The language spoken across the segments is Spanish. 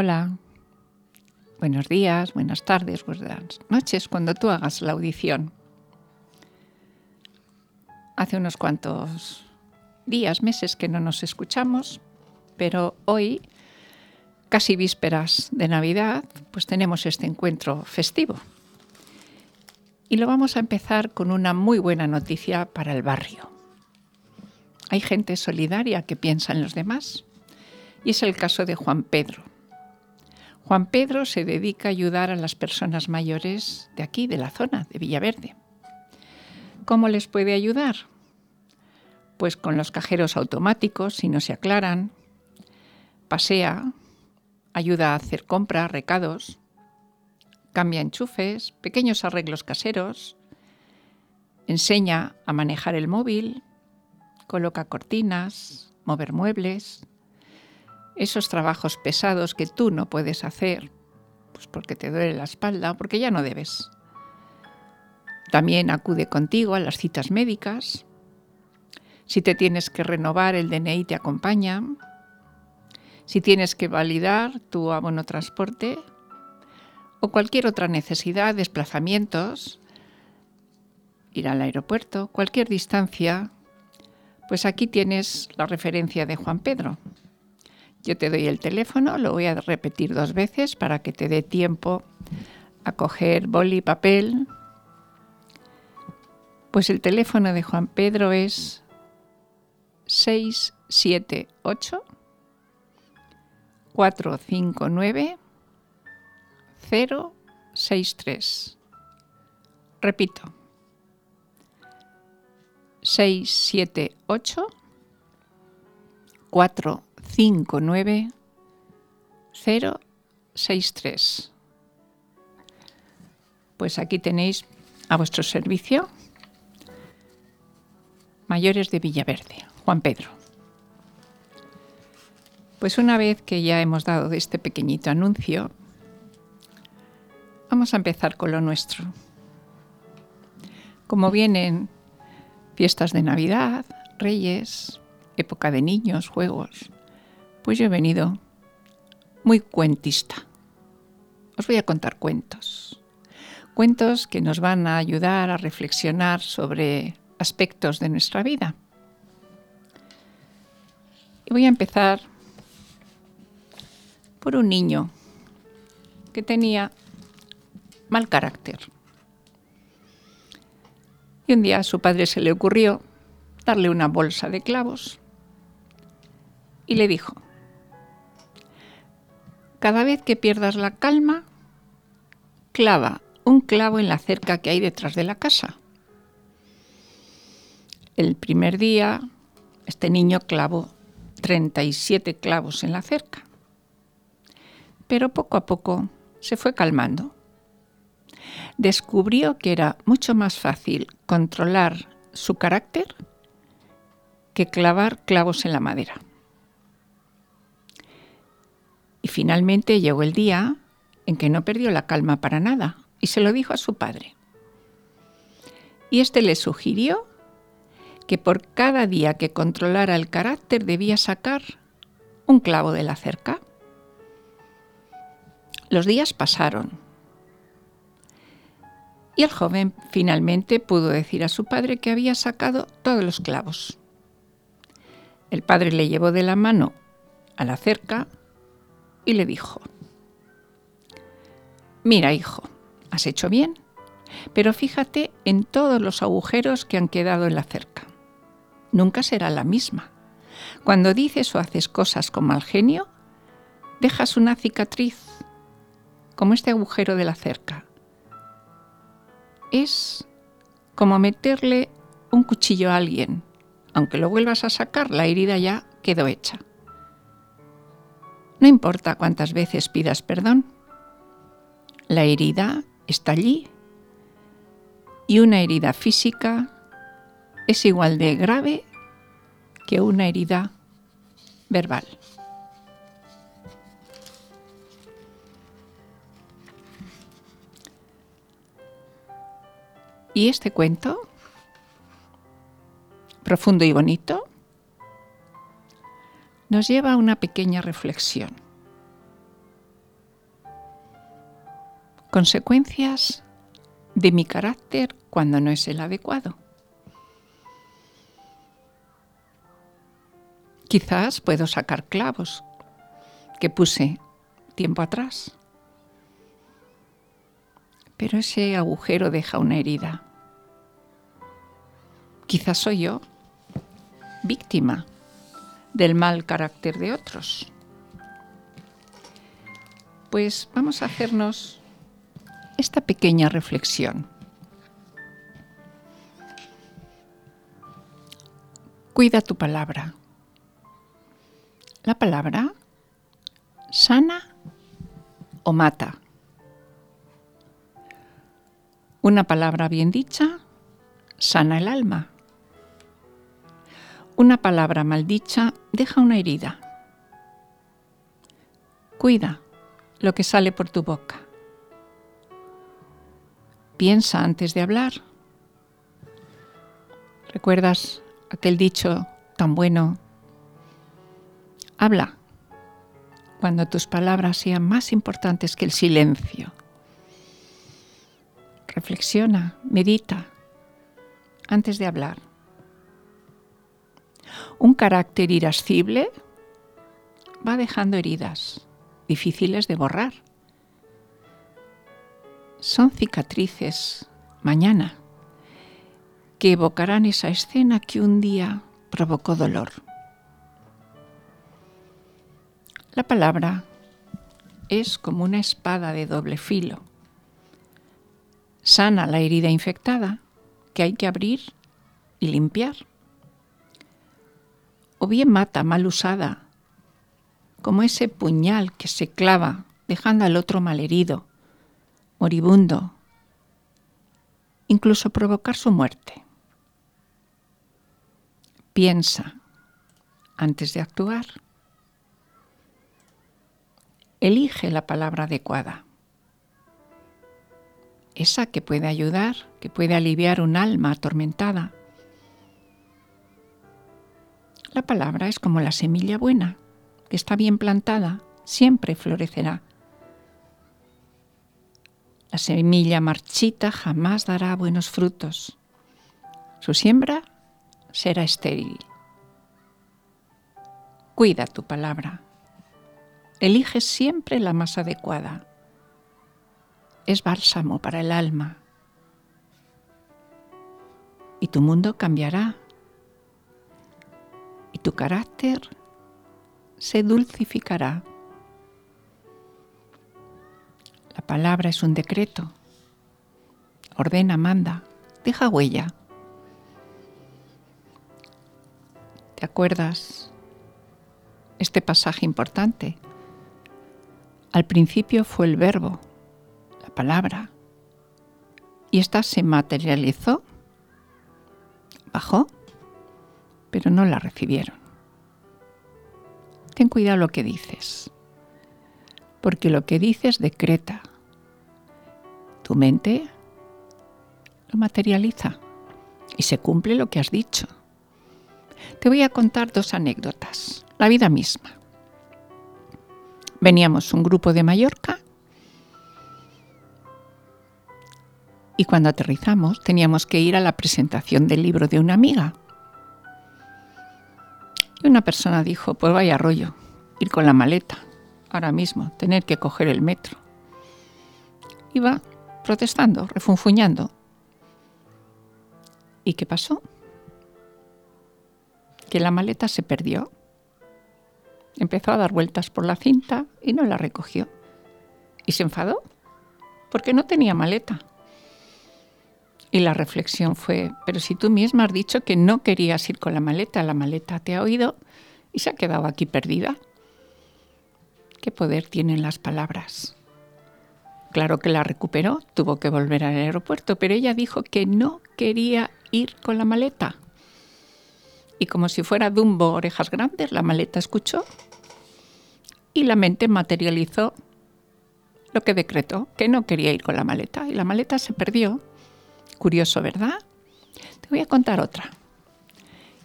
Hola, buenos días, buenas tardes, buenas noches cuando tú hagas la audición. Hace unos cuantos días, meses que no nos escuchamos, pero hoy, casi vísperas de Navidad, pues tenemos este encuentro festivo. Y lo vamos a empezar con una muy buena noticia para el barrio. Hay gente solidaria que piensa en los demás y es el caso de Juan Pedro. Juan Pedro se dedica a ayudar a las personas mayores de aquí, de la zona, de Villaverde. ¿Cómo les puede ayudar? Pues con los cajeros automáticos, si no se aclaran, pasea, ayuda a hacer compras, recados, cambia enchufes, pequeños arreglos caseros, enseña a manejar el móvil, coloca cortinas, mover muebles, esos trabajos pesados que tú no puedes hacer, pues porque te duele la espalda o porque ya no debes. También acude contigo a las citas médicas. Si te tienes que renovar el DNI te acompaña. Si tienes que validar tu abono transporte o cualquier otra necesidad, desplazamientos, ir al aeropuerto, cualquier distancia, pues aquí tienes la referencia de Juan Pedro. Yo te doy el teléfono, lo voy a repetir dos veces para que te dé tiempo a coger boli y papel. Pues el teléfono de Juan Pedro es 678 459 063. Repito, 678 459 063. Pues aquí tenéis a vuestro servicio mayores de Villaverde, Juan Pedro. Pues una vez que ya hemos dado este pequeñito anuncio, vamos a empezar con lo nuestro. Como vienen fiestas de Navidad, Reyes, época de niños, juegos, pues yo he venido muy cuentista. Os voy a contar cuentos. Cuentos que nos van a ayudar a reflexionar sobre aspectos de nuestra vida. Y voy a empezar por un niño que tenía mal carácter. Y un día a su padre se le ocurrió darle una bolsa de clavos y le dijo, cada vez que pierdas la calma, clava un clavo en la cerca que hay detrás de la casa. El primer día, este niño clavó 37 clavos en la cerca, pero poco a poco se fue calmando descubrió que era mucho más fácil controlar su carácter que clavar clavos en la madera. Finalmente llegó el día en que no perdió la calma para nada y se lo dijo a su padre. Y éste le sugirió que por cada día que controlara el carácter debía sacar un clavo de la cerca. Los días pasaron y el joven finalmente pudo decir a su padre que había sacado todos los clavos. El padre le llevó de la mano a la cerca y le dijo, Mira, hijo, has hecho bien, pero fíjate en todos los agujeros que han quedado en la cerca. Nunca será la misma. Cuando dices o haces cosas con mal genio, dejas una cicatriz, como este agujero de la cerca, es como meterle un cuchillo a alguien. Aunque lo vuelvas a sacar, la herida ya quedó hecha. No importa cuántas veces pidas perdón, la herida está allí y una herida física es igual de grave que una herida verbal. Y este cuento, profundo y bonito, nos lleva a una pequeña reflexión. consecuencias de mi carácter cuando no es el adecuado. Quizás puedo sacar clavos que puse tiempo atrás, pero ese agujero deja una herida. Quizás soy yo víctima del mal carácter de otros. Pues vamos a hacernos esta pequeña reflexión. Cuida tu palabra. La palabra sana o mata. Una palabra bien dicha sana el alma. Una palabra maldicha deja una herida. Cuida lo que sale por tu boca. Piensa antes de hablar. ¿Recuerdas aquel dicho tan bueno? Habla cuando tus palabras sean más importantes que el silencio. Reflexiona, medita antes de hablar. Un carácter irascible va dejando heridas difíciles de borrar. Son cicatrices mañana que evocarán esa escena que un día provocó dolor. La palabra es como una espada de doble filo. Sana la herida infectada que hay que abrir y limpiar. O bien mata mal usada, como ese puñal que se clava dejando al otro malherido, moribundo, incluso provocar su muerte. Piensa antes de actuar. Elige la palabra adecuada. Esa que puede ayudar, que puede aliviar un alma atormentada. La palabra es como la semilla buena, que está bien plantada, siempre florecerá. La semilla marchita jamás dará buenos frutos. Su siembra será estéril. Cuida tu palabra Elige siempre la más adecuada. Es bálsamo para el alma. Y tu mundo cambiará. Tu carácter se dulcificará. La palabra es un decreto. Ordena, manda, deja huella. ¿Te acuerdas este pasaje importante? Al principio fue el verbo, la palabra, y ésta se materializó, bajó, pero no la recibieron. Ten cuidado lo que dices, porque lo que dices decreta. Tu mente lo materializa y se cumple lo que has dicho. Te voy a contar dos anécdotas, la vida misma. Veníamos un grupo de Mallorca y cuando aterrizamos teníamos que ir a la presentación del libro de una amiga. Y una persona dijo, pues vaya rollo, ir con la maleta, ahora mismo, tener que coger el metro. Iba protestando, refunfuñando. ¿Y qué pasó? Que la maleta se perdió. Empezó a dar vueltas por la cinta y no la recogió. Y se enfadó porque no tenía maleta. Y la reflexión fue, pero si tú misma has dicho que no querías ir con la maleta, la maleta te ha oído y se ha quedado aquí perdida. ¿Qué poder tienen las palabras? Claro que la recuperó, tuvo que volver al aeropuerto, pero ella dijo que no quería ir con la maleta. Y como si fuera Dumbo orejas grandes, la maleta escuchó y la mente materializó lo que decretó, que no quería ir con la maleta y la maleta se perdió. Curioso, ¿verdad? Te voy a contar otra.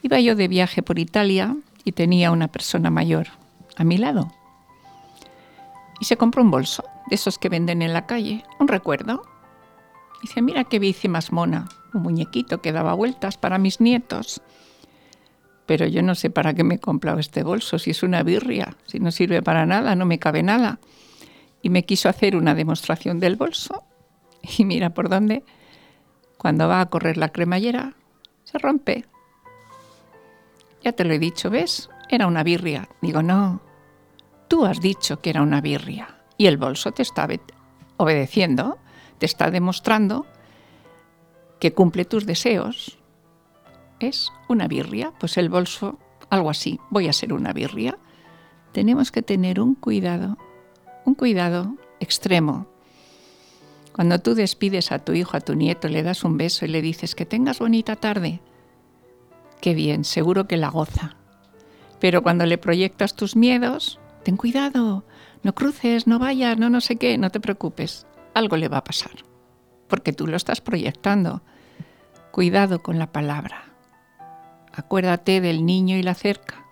Iba yo de viaje por Italia y tenía una persona mayor a mi lado. Y se compró un bolso de esos que venden en la calle, un recuerdo. Dice, mira qué bici más mona, un muñequito que daba vueltas para mis nietos. Pero yo no sé para qué me he comprado este bolso, si es una birria, si no sirve para nada, no me cabe nada. Y me quiso hacer una demostración del bolso. Y mira por dónde, cuando va a correr la cremallera, se rompe. Ya te lo he dicho, ¿ves? Era una birria. Digo, no, tú has dicho que era una birria. Y el bolso te está obedeciendo, te está demostrando que cumple tus deseos. Es una birria, pues el bolso, algo así, voy a ser una birria. Tenemos que tener un cuidado, un cuidado extremo. Cuando tú despides a tu hijo, a tu nieto, le das un beso y le dices que tengas bonita tarde, qué bien, seguro que la goza. Pero cuando le proyectas tus miedos, ten cuidado, no cruces, no vayas, no no sé qué, no te preocupes, algo le va a pasar, porque tú lo estás proyectando. Cuidado con la palabra. Acuérdate del niño y la cerca.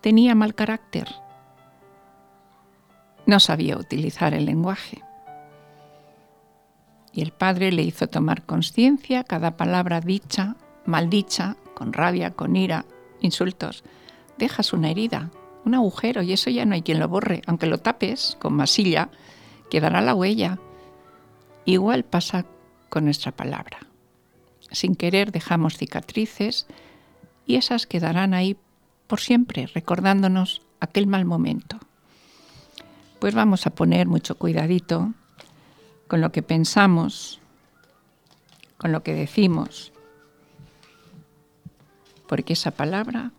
Tenía mal carácter. No sabía utilizar el lenguaje. Y el padre le hizo tomar conciencia cada palabra dicha, maldicha, con rabia, con ira, insultos. Dejas una herida, un agujero y eso ya no hay quien lo borre. Aunque lo tapes con masilla, quedará la huella. Igual pasa con nuestra palabra. Sin querer dejamos cicatrices y esas quedarán ahí por siempre, recordándonos aquel mal momento. Pues vamos a poner mucho cuidadito con lo que pensamos, con lo que decimos, porque esa palabra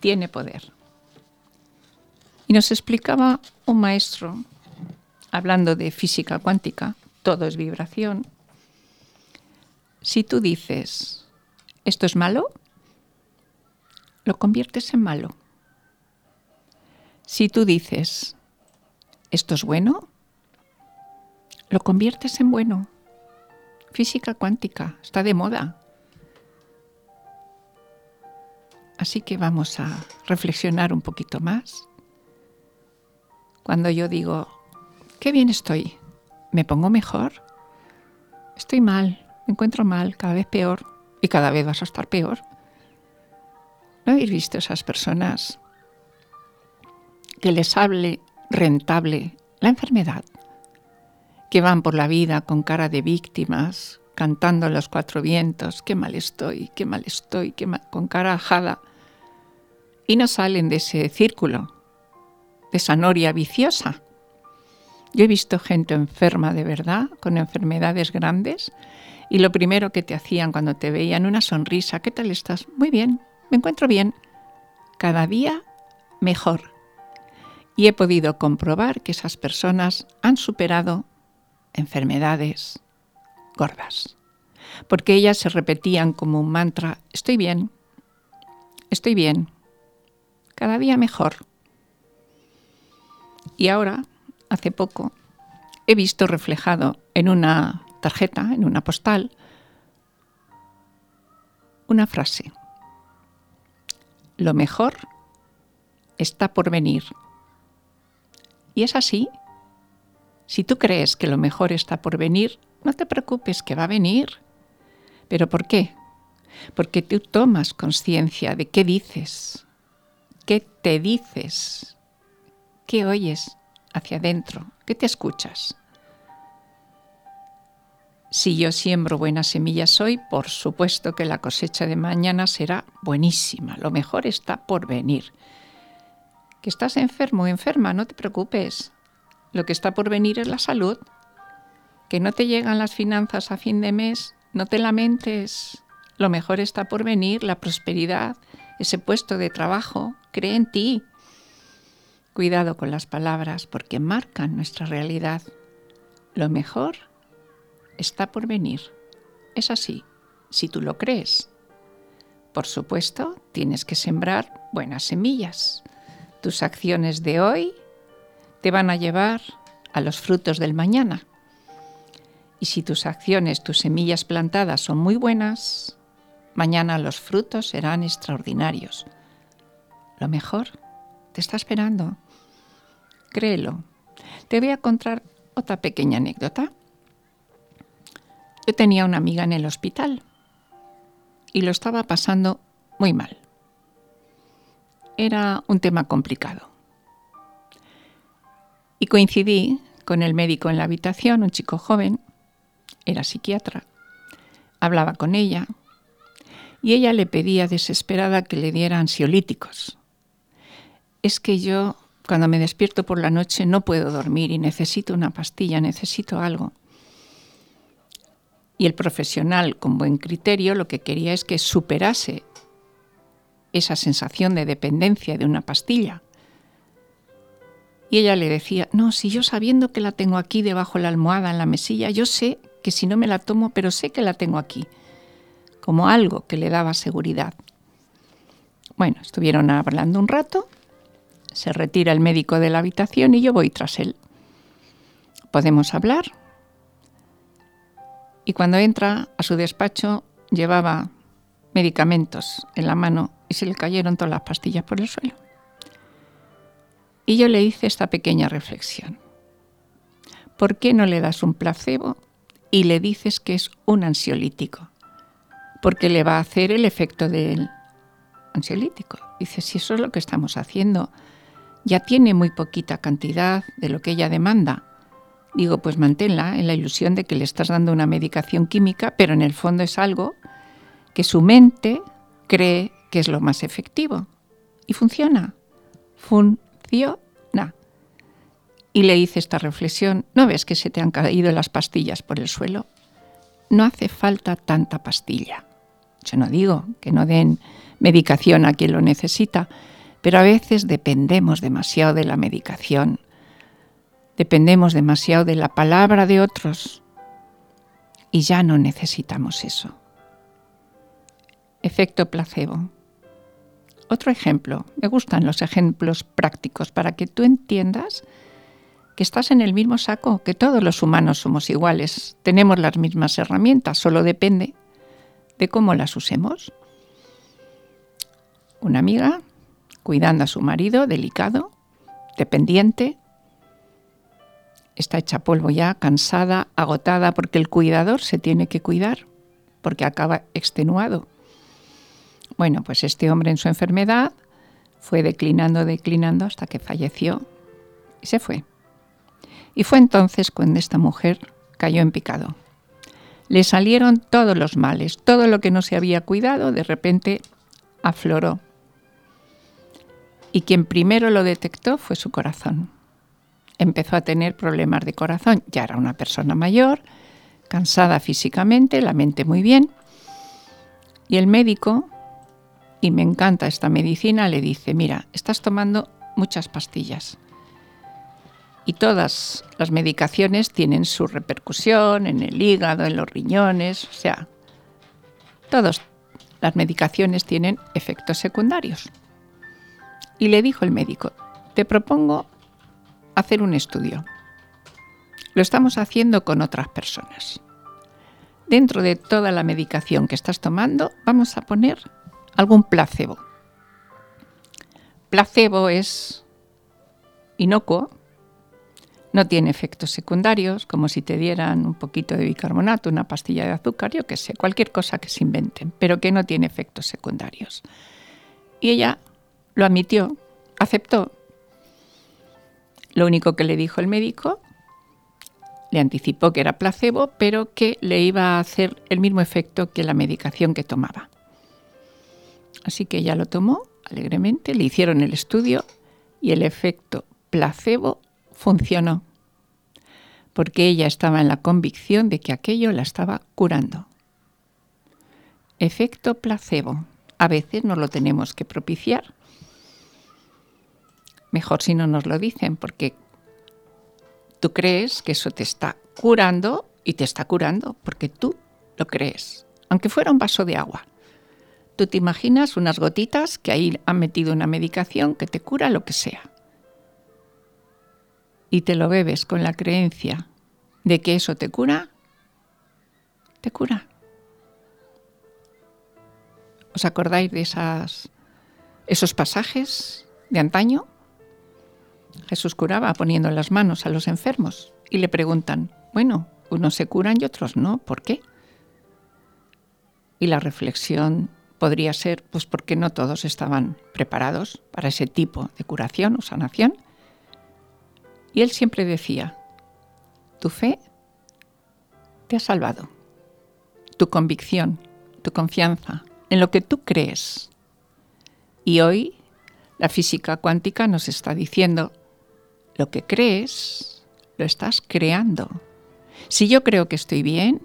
tiene poder. Y nos explicaba un maestro, hablando de física cuántica, todo es vibración, si tú dices, esto es malo, lo conviertes en malo. Si tú dices, esto es bueno, lo conviertes en bueno. Física cuántica, está de moda. Así que vamos a reflexionar un poquito más. Cuando yo digo, qué bien estoy, ¿me pongo mejor? Estoy mal, me encuentro mal, cada vez peor y cada vez vas a estar peor. ¿No habéis visto esas personas que les hable rentable la enfermedad? Que van por la vida con cara de víctimas, cantando los cuatro vientos, qué mal estoy, qué mal estoy, qué con cara ajada, y no salen de ese círculo, de esa noria viciosa. Yo he visto gente enferma de verdad, con enfermedades grandes, y lo primero que te hacían cuando te veían una sonrisa, ¿qué tal estás? Muy bien, me encuentro bien. Cada día mejor. Y he podido comprobar que esas personas han superado enfermedades gordas. Porque ellas se repetían como un mantra, estoy bien, estoy bien, cada día mejor. Y ahora, hace poco, he visto reflejado en una tarjeta, en una postal, una frase. Lo mejor está por venir. Y es así. Si tú crees que lo mejor está por venir, no te preocupes que va a venir. ¿Pero por qué? Porque tú tomas conciencia de qué dices, qué te dices, qué oyes hacia adentro, qué te escuchas. Si yo siembro buenas semillas hoy, por supuesto que la cosecha de mañana será buenísima. Lo mejor está por venir. Que estás enfermo o enferma, no te preocupes. Lo que está por venir es la salud. Que no te llegan las finanzas a fin de mes, no te lamentes. Lo mejor está por venir, la prosperidad, ese puesto de trabajo. Cree en ti. Cuidado con las palabras porque marcan nuestra realidad. Lo mejor está por venir. Es así, si tú lo crees. Por supuesto, tienes que sembrar buenas semillas. Tus acciones de hoy te van a llevar a los frutos del mañana. Y si tus acciones, tus semillas plantadas son muy buenas, mañana los frutos serán extraordinarios. Lo mejor te está esperando. Créelo. te voy a contar otra pequeña anécdota. Yo tenía una amiga en el hospital y lo estaba pasando muy mal. Era un tema complicado. Y coincidí con el médico en la habitación, un chico joven, era psiquiatra. Hablaba con ella y ella le pedía desesperada que le diera ansiolíticos. Es que yo, cuando me despierto por la noche, no puedo dormir y necesito una pastilla, necesito algo. Y el profesional, con buen criterio, lo que quería es que superase esa sensación de dependencia de una pastilla. Y ella le decía, no, si yo sabiendo que la tengo aquí debajo de la almohada, en la mesilla, yo sé que si no me la tomo, pero sé que la tengo aquí, como algo que le daba seguridad. Bueno, estuvieron hablando un rato, se retira el médico de la habitación y yo voy tras él. Podemos hablar, y cuando entra a su despacho llevaba medicamentos en la mano y se le cayeron todas las pastillas por el suelo. Y yo le hice esta pequeña reflexión. ¿Por qué no le das un placebo y le dices que es un ansiolítico? Porque le va a hacer el efecto del ansiolítico. Dice, si eso es lo que estamos haciendo, ya tiene muy poquita cantidad de lo que ella demanda Digo, pues manténla en la ilusión de que le estás dando una medicación química, pero en el fondo es algo que su mente cree que es lo más efectivo. Y funciona. Funciona. Y le hice esta reflexión, ¿no ves que se te han caído las pastillas por el suelo? No hace falta tanta pastilla. Yo no digo que no den medicación a quien lo necesita, pero a veces dependemos demasiado de la medicación Dependemos demasiado de la palabra de otros y ya no necesitamos eso. Efecto placebo. Otro ejemplo, me gustan los ejemplos prácticos para que tú entiendas que estás en el mismo saco, que todos los humanos somos iguales, tenemos las mismas herramientas, solo depende de cómo las usemos. Una amiga cuidando a su marido, delicado, dependiente, está hecha polvo ya, cansada, agotada, porque el cuidador se tiene que cuidar, porque acaba extenuado. Bueno, pues este hombre en su enfermedad fue declinando, declinando hasta que falleció y se fue. Y fue entonces cuando esta mujer cayó en picado. Le salieron todos los males, todo lo que no se había cuidado, de repente afloró. Y quien primero lo detectó fue su corazón empezó a tener problemas de corazón. Ya era una persona mayor, cansada físicamente, la mente muy bien. Y el médico, y me encanta esta medicina, le dice, mira, estás tomando muchas pastillas. Y todas las medicaciones tienen su repercusión en el hígado, en los riñones, o sea, todas las medicaciones tienen efectos secundarios. Y le dijo el médico, te propongo hacer un estudio. Lo estamos haciendo con otras personas. Dentro de toda la medicación que estás tomando, vamos a poner algún placebo. Placebo es inocuo, no tiene efectos secundarios, como si te dieran un poquito de bicarbonato, una pastilla de azúcar, yo qué sé, cualquier cosa que se inventen, pero que no tiene efectos secundarios. Y ella lo admitió, aceptó lo único que le dijo el médico, le anticipó que era placebo, pero que le iba a hacer el mismo efecto que la medicación que tomaba. Así que ella lo tomó alegremente, le hicieron el estudio y el efecto placebo funcionó, porque ella estaba en la convicción de que aquello la estaba curando. Efecto placebo. A veces no lo tenemos que propiciar mejor si no nos lo dicen, porque tú crees que eso te está curando y te está curando porque tú lo crees, aunque fuera un vaso de agua. Tú te imaginas unas gotitas que ahí han metido una medicación que te cura lo que sea. Y te lo bebes con la creencia de que eso te cura, te cura. ¿Os acordáis de esos pasajes de antaño? Jesús curaba poniendo las manos a los enfermos y le preguntan, bueno, unos se curan y otros no, ¿por qué? Y la reflexión podría ser, pues porque no todos estaban preparados para ese tipo de curación o sanación. Y él siempre decía, tu fe te ha salvado, tu convicción, tu confianza en lo que tú crees. Y hoy la física cuántica nos está diciendo, lo que crees, lo estás creando. Si yo creo que estoy bien,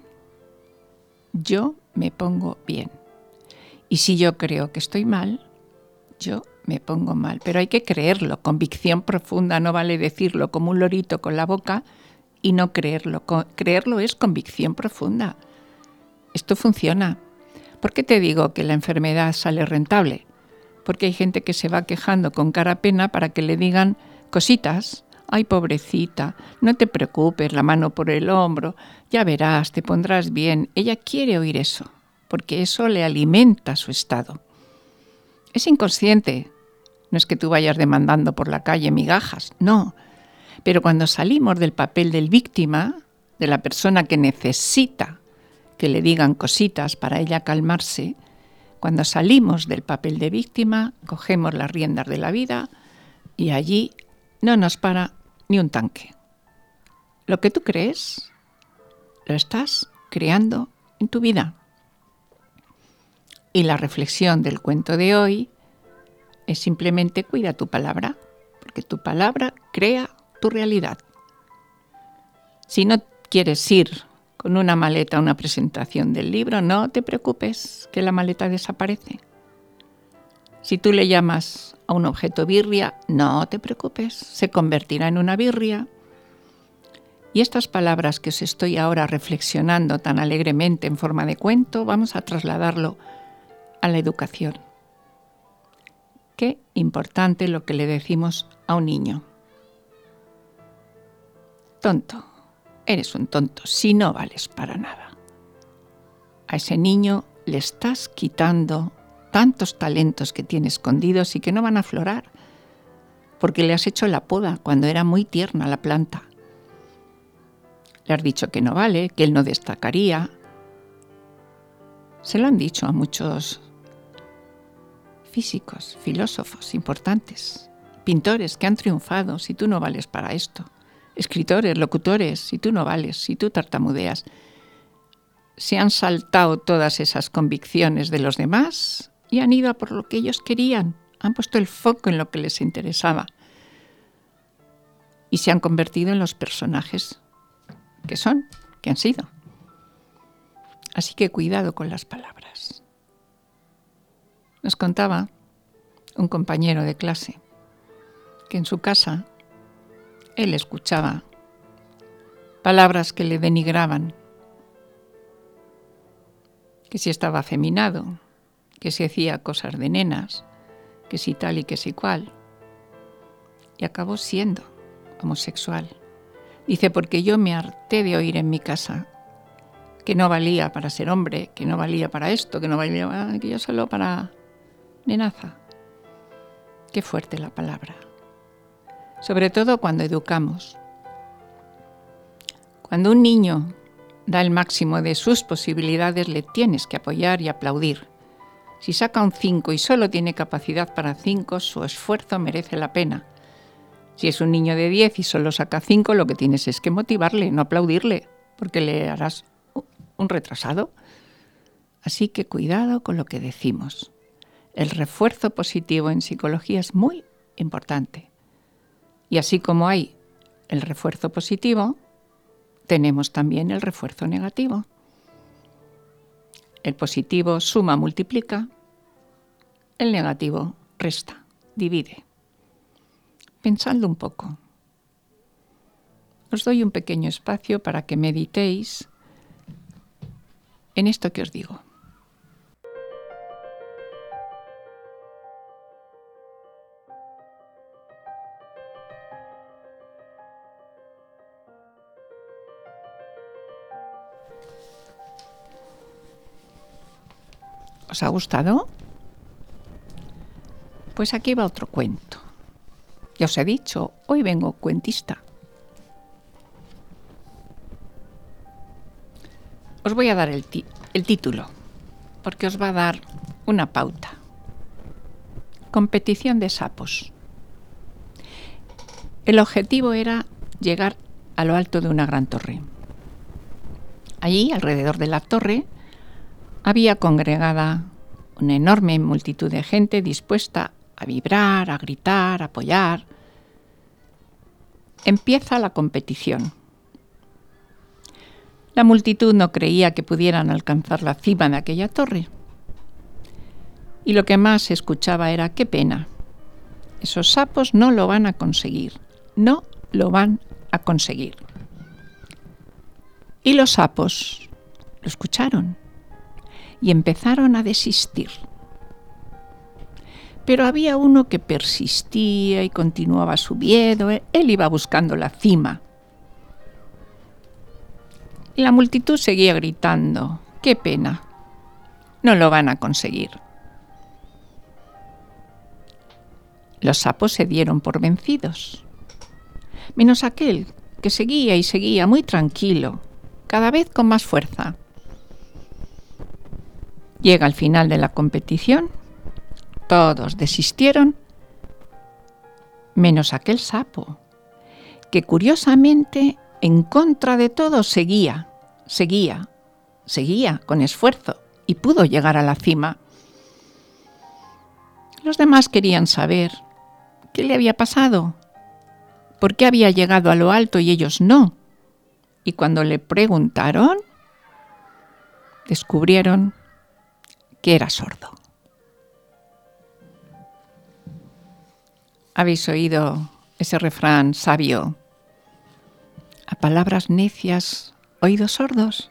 yo me pongo bien. Y si yo creo que estoy mal, yo me pongo mal. Pero hay que creerlo, convicción profunda, no vale decirlo como un lorito con la boca y no creerlo. Creerlo es convicción profunda. Esto funciona. ¿Por qué te digo que la enfermedad sale rentable? Porque hay gente que se va quejando con cara pena para que le digan cositas Ay, pobrecita, no te preocupes, la mano por el hombro, ya verás, te pondrás bien. Ella quiere oír eso, porque eso le alimenta su estado. Es inconsciente. No es que tú vayas demandando por la calle migajas, no. Pero cuando salimos del papel del víctima, de la persona que necesita que le digan cositas para ella calmarse, cuando salimos del papel de víctima, cogemos las riendas de la vida y allí no nos para ni un tanque. Lo que tú crees, lo estás creando en tu vida. Y la reflexión del cuento de hoy es simplemente cuida tu palabra, porque tu palabra crea tu realidad. Si no quieres ir con una maleta a una presentación del libro, no te preocupes, que la maleta desaparece. Si tú le llamas a un objeto birria, no te preocupes, se convertirá en una birria. Y estas palabras que os estoy ahora reflexionando tan alegremente en forma de cuento, vamos a trasladarlo a la educación. Qué importante lo que le decimos a un niño. Tonto, eres un tonto, si no vales para nada. A ese niño le estás quitando tantos talentos que tiene escondidos y que no van a aflorar, porque le has hecho la poda cuando era muy tierna la planta. Le has dicho que no vale, que él no destacaría. Se lo han dicho a muchos físicos, filósofos importantes, pintores que han triunfado, si tú no vales para esto, escritores, locutores, si tú no vales, si tú tartamudeas. Se han saltado todas esas convicciones de los demás y han ido a por lo que ellos querían, han puesto el foco en lo que les interesaba y se han convertido en los personajes que son, que han sido. Así que cuidado con las palabras. Nos contaba un compañero de clase que en su casa él escuchaba palabras que le denigraban, que si estaba afeminado, que se hacía cosas de nenas, que si tal y que si cual. Y acabó siendo homosexual. Dice, porque yo me harté de oír en mi casa que no valía para ser hombre, que no valía para esto, que no valía para que yo solo para nenaza. Qué fuerte la palabra. Sobre todo cuando educamos. Cuando un niño da el máximo de sus posibilidades, le tienes que apoyar y aplaudir si saca un 5 y solo tiene capacidad para 5, su esfuerzo merece la pena. Si es un niño de 10 y solo saca 5, lo que tienes es que motivarle, no aplaudirle, porque le harás un retrasado. Así que cuidado con lo que decimos. El refuerzo positivo en psicología es muy importante. Y así como hay el refuerzo positivo, tenemos también el refuerzo negativo. El positivo suma, multiplica. El negativo resta, divide. Pensadlo un poco. Os doy un pequeño espacio para que meditéis en esto que os digo. ¿Os ha gustado? Pues aquí va otro cuento. Ya os he dicho, hoy vengo cuentista. Os voy a dar el, el título, porque os va a dar una pauta. Competición de sapos. El objetivo era llegar a lo alto de una gran torre. Allí, alrededor de la torre, había congregada una enorme multitud de gente dispuesta a vibrar, a gritar, a apoyar. Empieza la competición. La multitud no creía que pudieran alcanzar la cima de aquella torre. Y lo que más se escuchaba era qué pena. Esos sapos no lo van a conseguir. No lo van a conseguir. Y los sapos lo escucharon y empezaron a desistir. Pero había uno que persistía y continuaba subiendo, él iba buscando la cima. La multitud seguía gritando, qué pena, no lo van a conseguir. Los sapos se dieron por vencidos, menos aquel que seguía y seguía muy tranquilo, cada vez con más fuerza. Llega al final de la competición, todos desistieron, menos aquel sapo, que curiosamente, en contra de todo, seguía, seguía, seguía con esfuerzo y pudo llegar a la cima. Los demás querían saber qué le había pasado, por qué había llegado a lo alto y ellos no. Y cuando le preguntaron, descubrieron que era sordo. ¿Habéis oído ese refrán sabio? A palabras necias, oídos sordos.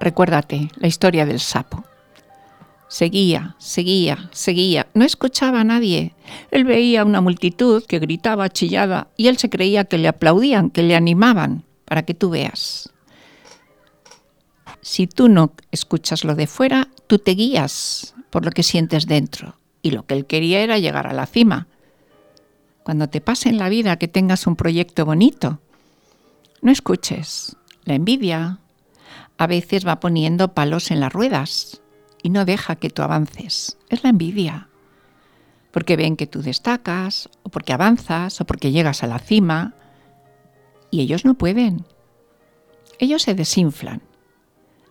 Recuérdate la historia del sapo. Seguía, seguía, seguía. No escuchaba a nadie. Él veía una multitud que gritaba, chillaba, y él se creía que le aplaudían, que le animaban, para que tú veas. Si tú no escuchas lo de fuera, tú te guías por lo que sientes dentro. Y lo que él quería era llegar a la cima. Cuando te pase en la vida que tengas un proyecto bonito, no escuches. La envidia a veces va poniendo palos en las ruedas y no deja que tú avances. Es la envidia. Porque ven que tú destacas, o porque avanzas, o porque llegas a la cima, y ellos no pueden. Ellos se desinflan.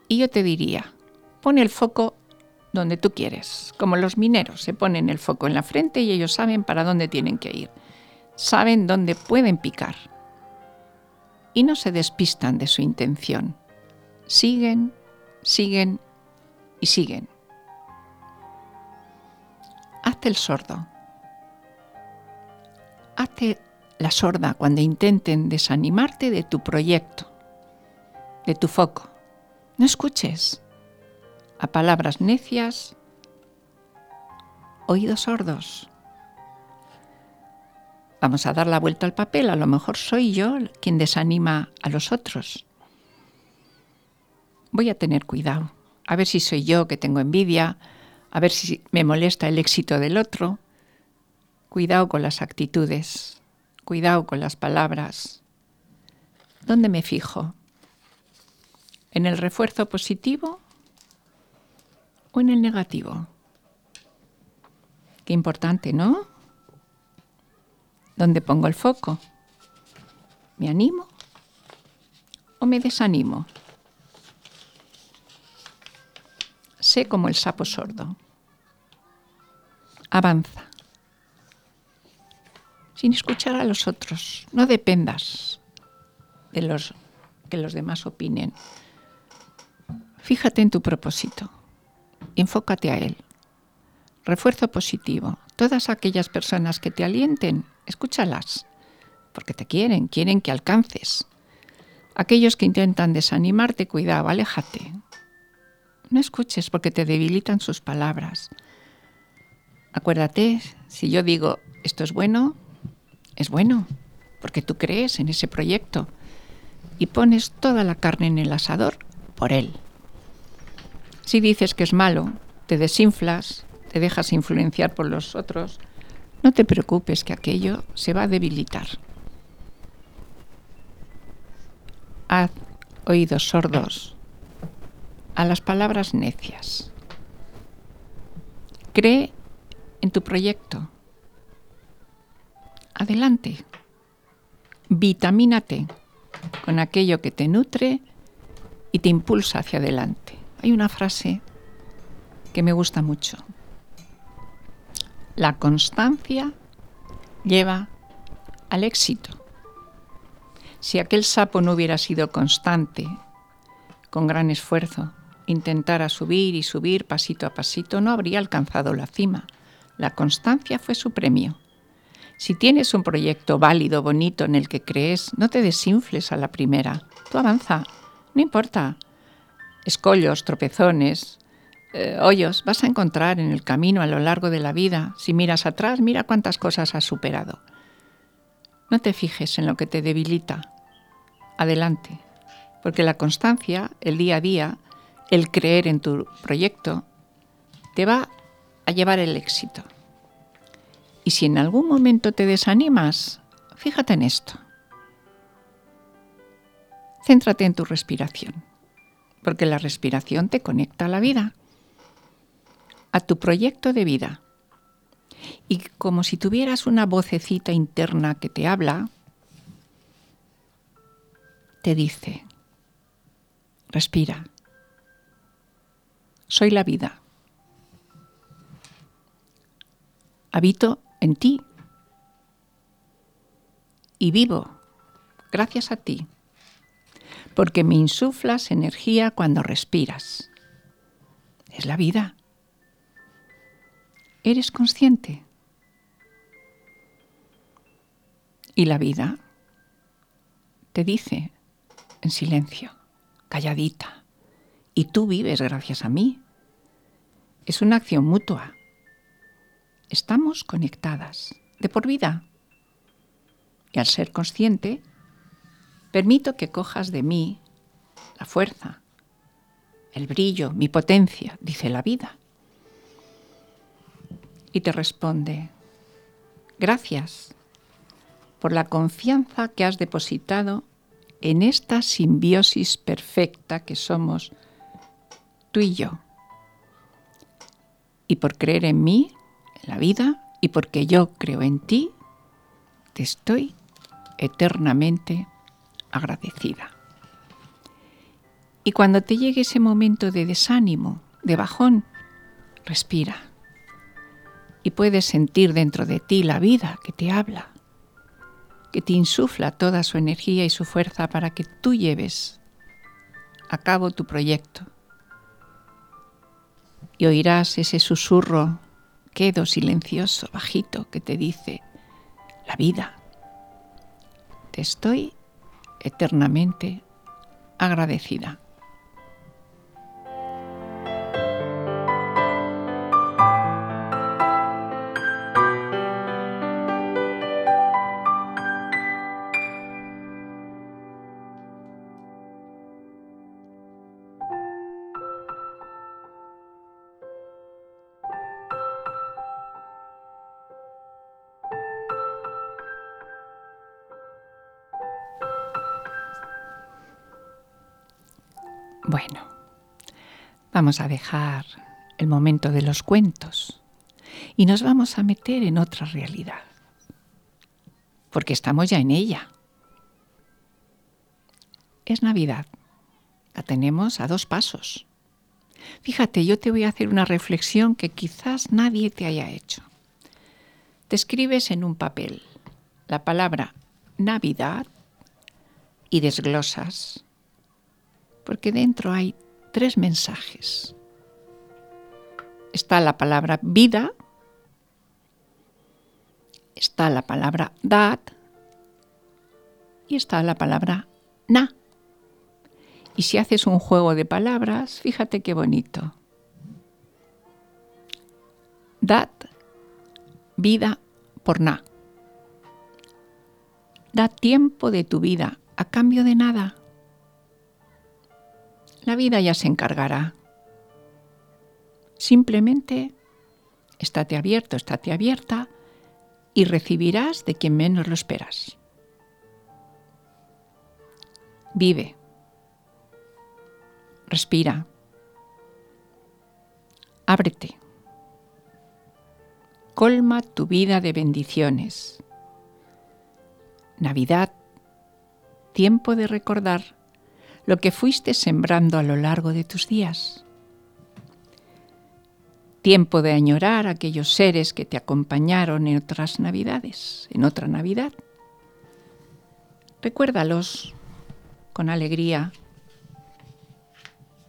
Y yo te diría, pon el foco donde tú quieres, como los mineros se ponen el foco en la frente y ellos saben para dónde tienen que ir, saben dónde pueden picar y no se despistan de su intención. Siguen, siguen y siguen. Hazte el sordo. Hazte la sorda cuando intenten desanimarte de tu proyecto, de tu foco. No escuches a palabras necias, oídos sordos. Vamos a dar la vuelta al papel, a lo mejor soy yo quien desanima a los otros. Voy a tener cuidado, a ver si soy yo que tengo envidia, a ver si me molesta el éxito del otro. Cuidado con las actitudes, cuidado con las palabras. ¿Dónde me fijo? ¿En el refuerzo positivo o en el negativo? Qué importante, ¿no? ¿Dónde pongo el foco? ¿Me animo o me desanimo? Sé como el sapo sordo. Avanza. Sin escuchar a los otros. No dependas de los que los demás opinen. Fíjate en tu propósito. Enfócate a él. Refuerzo positivo. Todas aquellas personas que te alienten, escúchalas, porque te quieren, quieren que alcances. Aquellos que intentan desanimarte, cuidado, aléjate. No escuches porque te debilitan sus palabras. Acuérdate, si yo digo esto es bueno, es bueno, porque tú crees en ese proyecto y pones toda la carne en el asador por él. Si dices que es malo, te desinflas, te dejas influenciar por los otros, no te preocupes que aquello se va a debilitar. Haz oídos sordos a las palabras necias. Cree en tu proyecto. Adelante. Vitamínate con aquello que te nutre y te impulsa hacia adelante. Hay una frase que me gusta mucho. La constancia lleva al éxito. Si aquel sapo no hubiera sido constante, con gran esfuerzo, intentara subir y subir pasito a pasito, no habría alcanzado la cima. La constancia fue su premio. Si tienes un proyecto válido, bonito, en el que crees, no te desinfles a la primera. Tú avanza, no importa. Escollos, tropezones, eh, hoyos vas a encontrar en el camino a lo largo de la vida. Si miras atrás, mira cuántas cosas has superado. No te fijes en lo que te debilita. Adelante. Porque la constancia, el día a día, el creer en tu proyecto, te va a llevar el éxito. Y si en algún momento te desanimas, fíjate en esto. Céntrate en tu respiración, porque la respiración te conecta a la vida, a tu proyecto de vida. Y como si tuvieras una vocecita interna que te habla, te dice, respira, soy la vida, habito en ti. Y vivo gracias a ti, porque me insuflas energía cuando respiras. Es la vida. ¿Eres consciente? Y la vida te dice en silencio, calladita, y tú vives gracias a mí. Es una acción mutua. Estamos conectadas de por vida. Y al ser consciente, permito que cojas de mí la fuerza, el brillo, mi potencia, dice la vida. Y te responde, gracias por la confianza que has depositado en esta simbiosis perfecta que somos tú y yo. Y por creer en mí la vida y porque yo creo en ti, te estoy eternamente agradecida. Y cuando te llegue ese momento de desánimo, de bajón, respira. Y puedes sentir dentro de ti la vida que te habla, que te insufla toda su energía y su fuerza para que tú lleves a cabo tu proyecto. Y oirás ese susurro quedo silencioso, bajito, que te dice, la vida, te estoy eternamente agradecida. Vamos a dejar el momento de los cuentos y nos vamos a meter en otra realidad, porque estamos ya en ella. Es Navidad, la tenemos a dos pasos. Fíjate, yo te voy a hacer una reflexión que quizás nadie te haya hecho. Te escribes en un papel la palabra Navidad y desglosas porque dentro hay tres mensajes. Está la palabra vida, está la palabra dad y está la palabra na. Y si haces un juego de palabras, fíjate qué bonito. Dad, vida por na. Da tiempo de tu vida a cambio de nada. La vida ya se encargará. Simplemente estate abierto, estate abierta y recibirás de quien menos lo esperas. Vive. Respira. Ábrete. Colma tu vida de bendiciones. Navidad, tiempo de recordar lo que fuiste sembrando a lo largo de tus días. Tiempo de añorar a aquellos seres que te acompañaron en otras Navidades, en otra Navidad. Recuérdalos con alegría,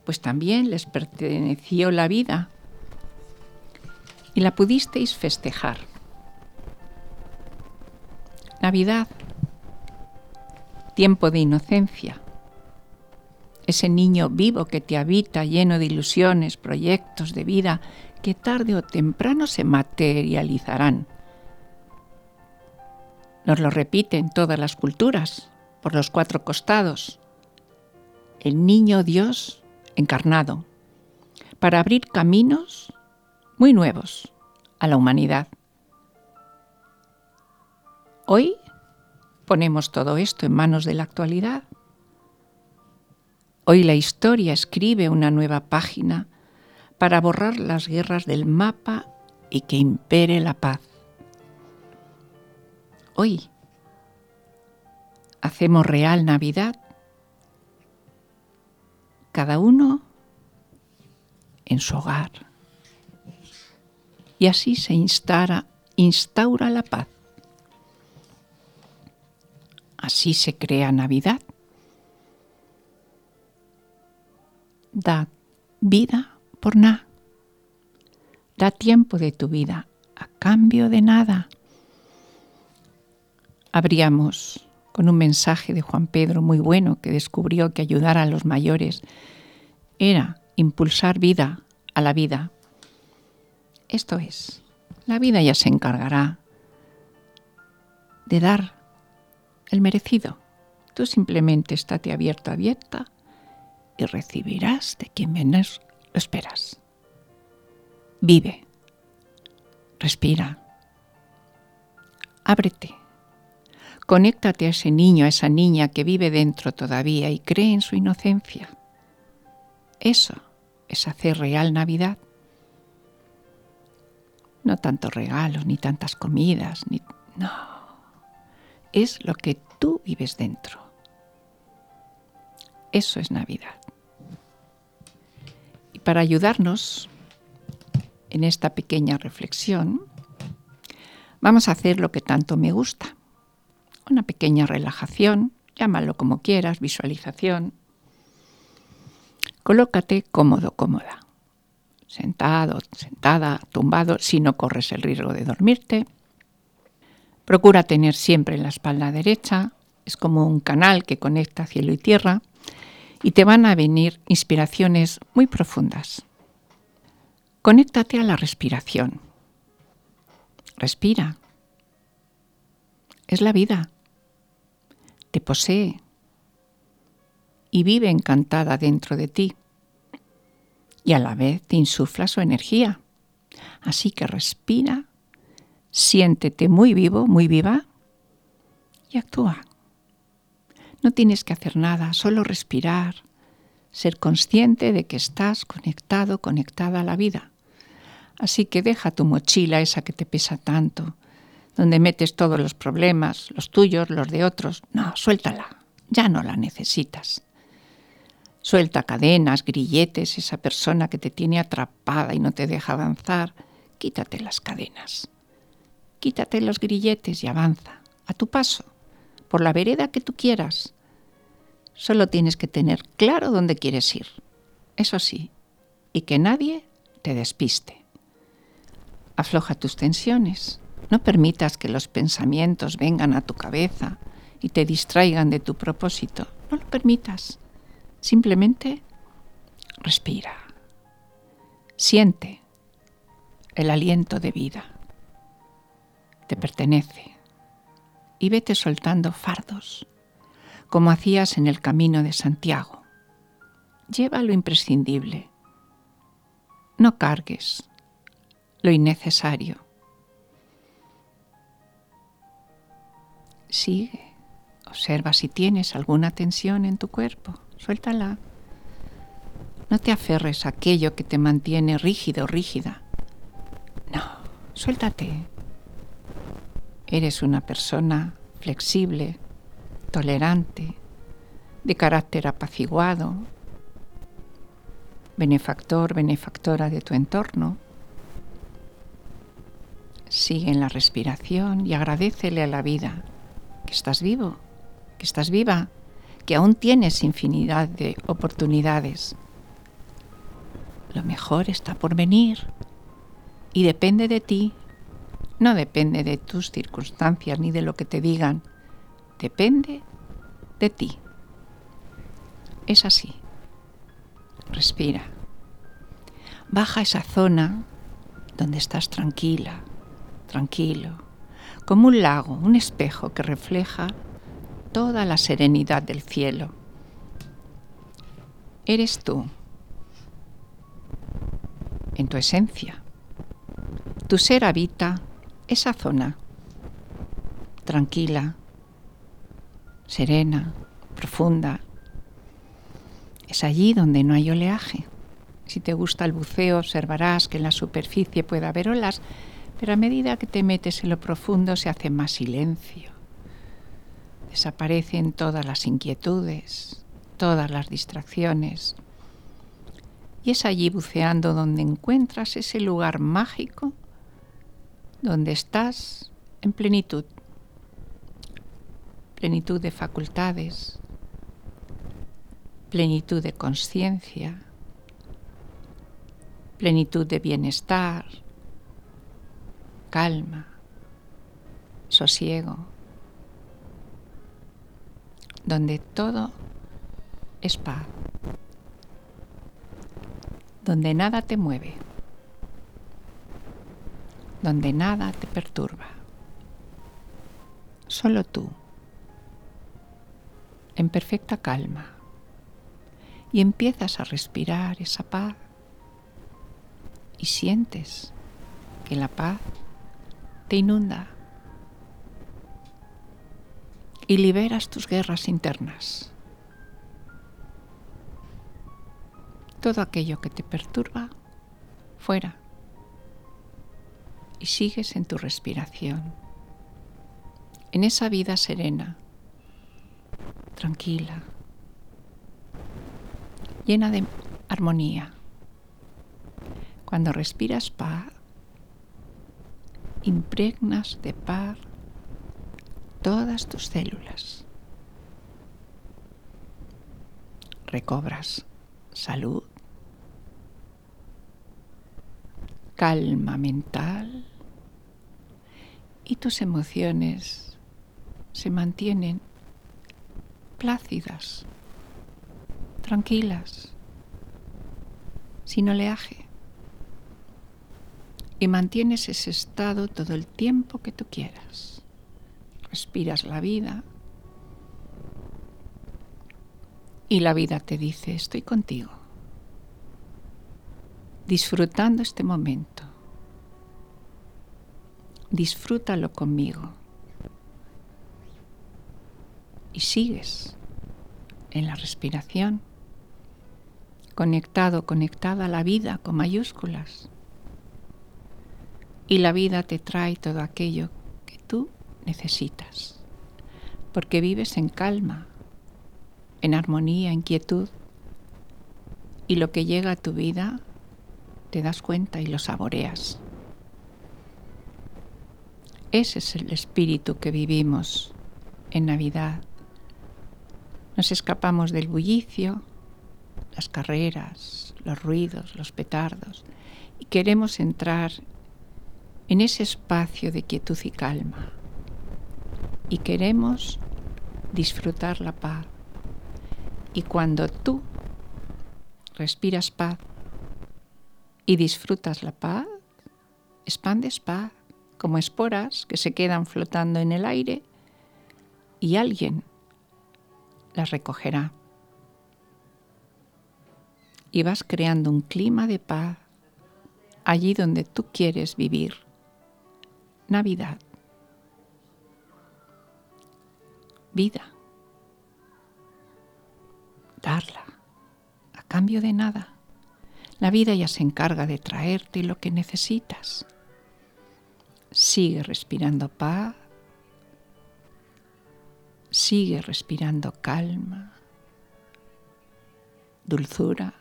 pues también les perteneció la vida y la pudisteis festejar. Navidad, tiempo de inocencia, ese niño vivo que te habita lleno de ilusiones, proyectos de vida que tarde o temprano se materializarán. Nos lo repiten todas las culturas, por los cuatro costados. El niño Dios encarnado, para abrir caminos muy nuevos a la humanidad. Hoy ponemos todo esto en manos de la actualidad Hoy la historia escribe una nueva página para borrar las guerras del mapa y que impere la paz. Hoy hacemos real Navidad, cada uno en su hogar. Y así se instaura, instaura la paz. Así se crea Navidad. Da vida por nada. Da tiempo de tu vida a cambio de nada. Abríamos con un mensaje de Juan Pedro muy bueno que descubrió que ayudar a los mayores era impulsar vida a la vida. Esto es, la vida ya se encargará de dar el merecido. Tú simplemente estate abierto, abierta y recibirás de quien menos lo esperas. Vive, respira, ábrete, conéctate a ese niño, a esa niña que vive dentro todavía y cree en su inocencia. Eso es hacer real Navidad. No tantos regalos, ni tantas comidas, ni... No. Es lo que tú vives dentro. Eso es Navidad para ayudarnos en esta pequeña reflexión, vamos a hacer lo que tanto me gusta. Una pequeña relajación, llámalo como quieras, visualización. Colócate cómodo, cómoda. Sentado, sentada, tumbado, si no corres el riesgo de dormirte. Procura tener siempre la espalda derecha, es como un canal que conecta cielo y tierra y te van a venir inspiraciones muy profundas. Conéctate a la respiración. Respira. Es la vida. Te posee y vive encantada dentro de ti. Y a la vez te insufla su energía. Así que respira, siéntete muy vivo, muy viva y actúa. No tienes que hacer nada, solo respirar, ser consciente de que estás conectado, conectada a la vida. Así que deja tu mochila, esa que te pesa tanto, donde metes todos los problemas, los tuyos, los de otros. No, suéltala, ya no la necesitas. Suelta cadenas, grilletes, esa persona que te tiene atrapada y no te deja avanzar. Quítate las cadenas. Quítate los grilletes y avanza, a tu paso por la vereda que tú quieras. Solo tienes que tener claro dónde quieres ir. Eso sí, y que nadie te despiste. Afloja tus tensiones. No permitas que los pensamientos vengan a tu cabeza y te distraigan de tu propósito. No lo permitas. Simplemente respira. Siente el aliento de vida. Te pertenece y vete soltando fardos, como hacías en el camino de Santiago. Lleva lo imprescindible. No cargues lo innecesario. Sigue. Observa si tienes alguna tensión en tu cuerpo. Suéltala. No te aferres a aquello que te mantiene rígido o rígida. No, suéltate. Eres una persona flexible, tolerante, de carácter apaciguado, benefactor, benefactora de tu entorno. Sigue en la respiración y agradecele a la vida que estás vivo, que estás viva, que aún tienes infinidad de oportunidades. Lo mejor está por venir y depende de ti, no depende de tus circunstancias ni de lo que te digan, depende de ti. Es así. Respira. Baja esa zona donde estás tranquila, tranquilo, como un lago, un espejo que refleja toda la serenidad del cielo. Eres tú, en tu esencia. Tu ser habita esa zona, tranquila, serena, profunda, es allí donde no hay oleaje. Si te gusta el buceo, observarás que en la superficie puede haber olas, pero a medida que te metes en lo profundo se hace más silencio. Desaparecen todas las inquietudes, todas las distracciones. Y es allí buceando donde encuentras ese lugar mágico donde estás en plenitud, plenitud de facultades, plenitud de conciencia, plenitud de bienestar, calma, sosiego, donde todo es paz, donde nada te mueve, donde nada te perturba, solo tú, en perfecta calma. Y empiezas a respirar esa paz. Y sientes que la paz te inunda. Y liberas tus guerras internas. Todo aquello que te perturba, fuera. Y sigues en tu respiración, en esa vida serena, tranquila, llena de armonía. Cuando respiras paz, impregnas de paz todas tus células. Recobras salud, calma mental y tus emociones se mantienen plácidas tranquilas, sin oleaje. Y mantienes ese estado todo el tiempo que tú quieras. Respiras la vida y la vida te dice, estoy contigo, disfrutando este momento. Disfrútalo conmigo. Y sigues en la respiración conectado, conectada a la vida con mayúsculas. Y la vida te trae todo aquello que tú necesitas, porque vives en calma, en armonía, en quietud, y lo que llega a tu vida te das cuenta y lo saboreas. Ese es el espíritu que vivimos en Navidad. Nos escapamos del bullicio, las carreras, los ruidos, los petardos, y queremos entrar en ese espacio de quietud y calma. Y queremos disfrutar la paz. Y cuando tú respiras paz y disfrutas la paz, expandes paz como esporas que se quedan flotando en el aire y alguien las recogerá y vas creando un clima de paz allí donde tú quieres vivir. Navidad. vida. Darla, a cambio de nada. La vida ya se encarga de traerte lo que necesitas. Sigue respirando paz. Sigue respirando calma, dulzura,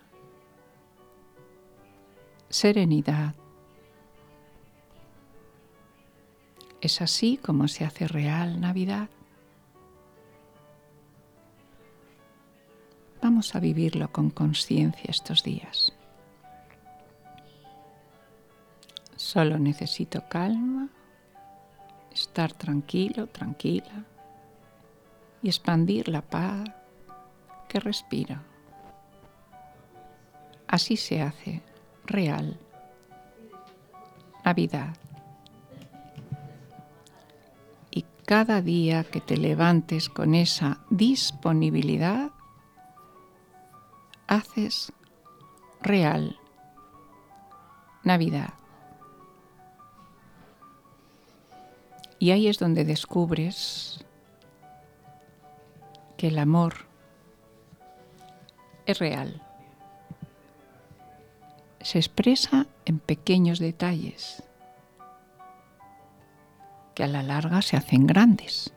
serenidad. Es así como se hace real Navidad. Vamos a vivirlo con conciencia estos días. Solo necesito calma, estar tranquilo, tranquila y expandir la paz que respiro. Así se hace real Navidad. Y cada día que te levantes con esa disponibilidad, haces real Navidad. Y ahí es donde descubres que el amor es real. Se expresa en pequeños detalles que a la larga se hacen grandes.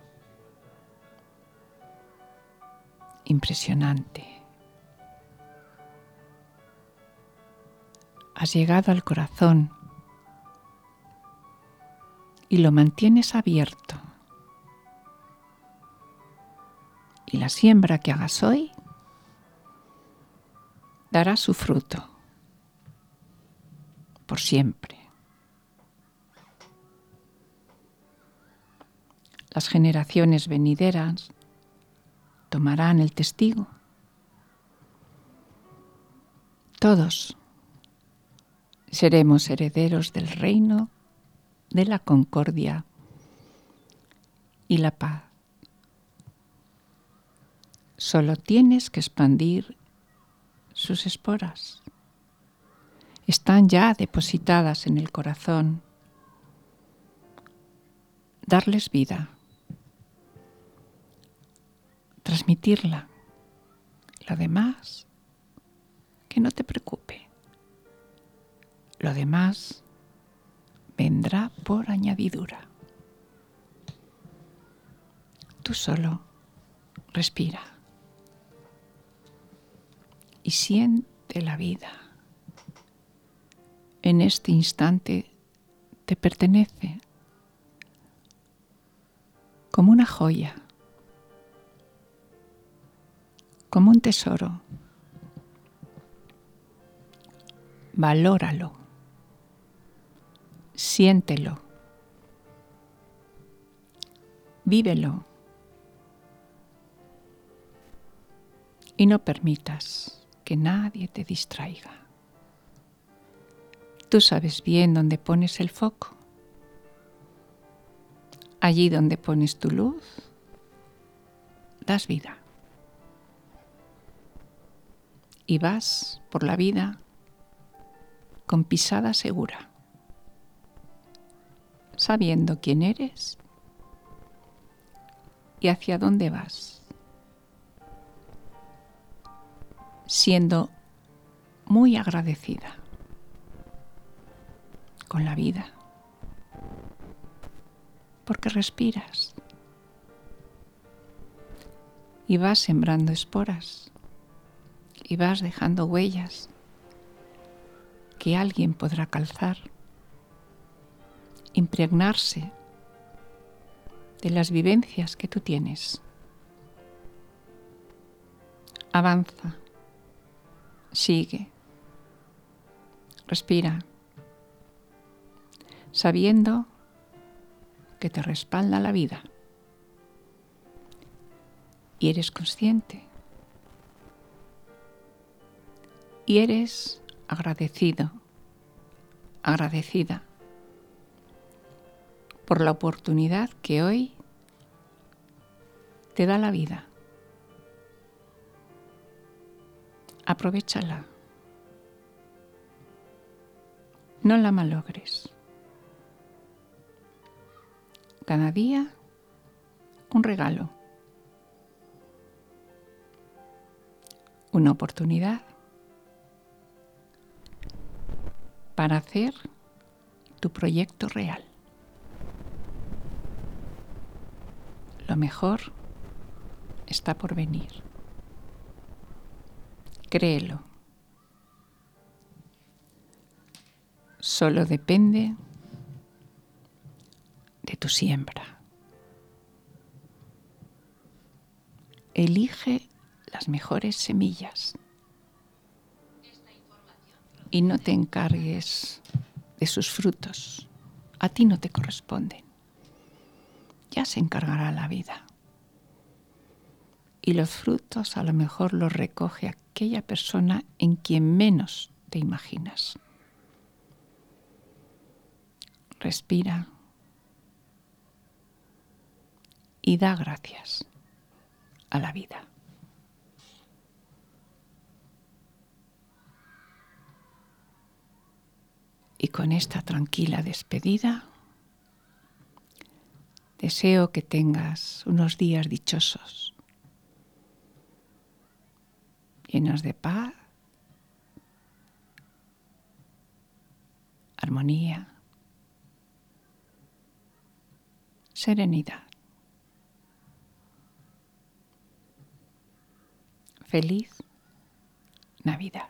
Impresionante. Has llegado al corazón y lo mantienes abierto. Y la siembra que hagas hoy dará su fruto por siempre. Las generaciones venideras tomarán el testigo. Todos seremos herederos del reino de la concordia y la paz. Solo tienes que expandir sus esporas. Están ya depositadas en el corazón. Darles vida. Transmitirla. Lo demás, que no te preocupe. Lo demás vendrá por añadidura. Tú solo respira y siente la vida. En este instante te pertenece como una joya, como un tesoro. Valóralo siéntelo, vívelo y no permitas que nadie te distraiga. Tú sabes bien dónde pones el foco. Allí donde pones tu luz, das vida. Y vas por la vida con pisada segura sabiendo quién eres y hacia dónde vas, siendo muy agradecida con la vida, porque respiras y vas sembrando esporas y vas dejando huellas que alguien podrá calzar impregnarse de las vivencias que tú tienes. Avanza, sigue, respira, sabiendo que te respalda la vida. Y eres consciente. Y eres agradecido, agradecida por la oportunidad que hoy te da la vida. Aprovechala. No la malogres. Cada día un regalo. Una oportunidad para hacer tu proyecto real. Lo mejor está por venir. Créelo. Solo depende de tu siembra. Elige las mejores semillas y no te encargues de sus frutos. A ti no te corresponden. Ya se encargará la vida. Y los frutos a lo mejor los recoge aquella persona en quien menos te imaginas. Respira y da gracias a la vida. Y con esta tranquila despedida, deseo que tengas unos días dichosos, llenos de paz, armonía, serenidad. Feliz Navidad.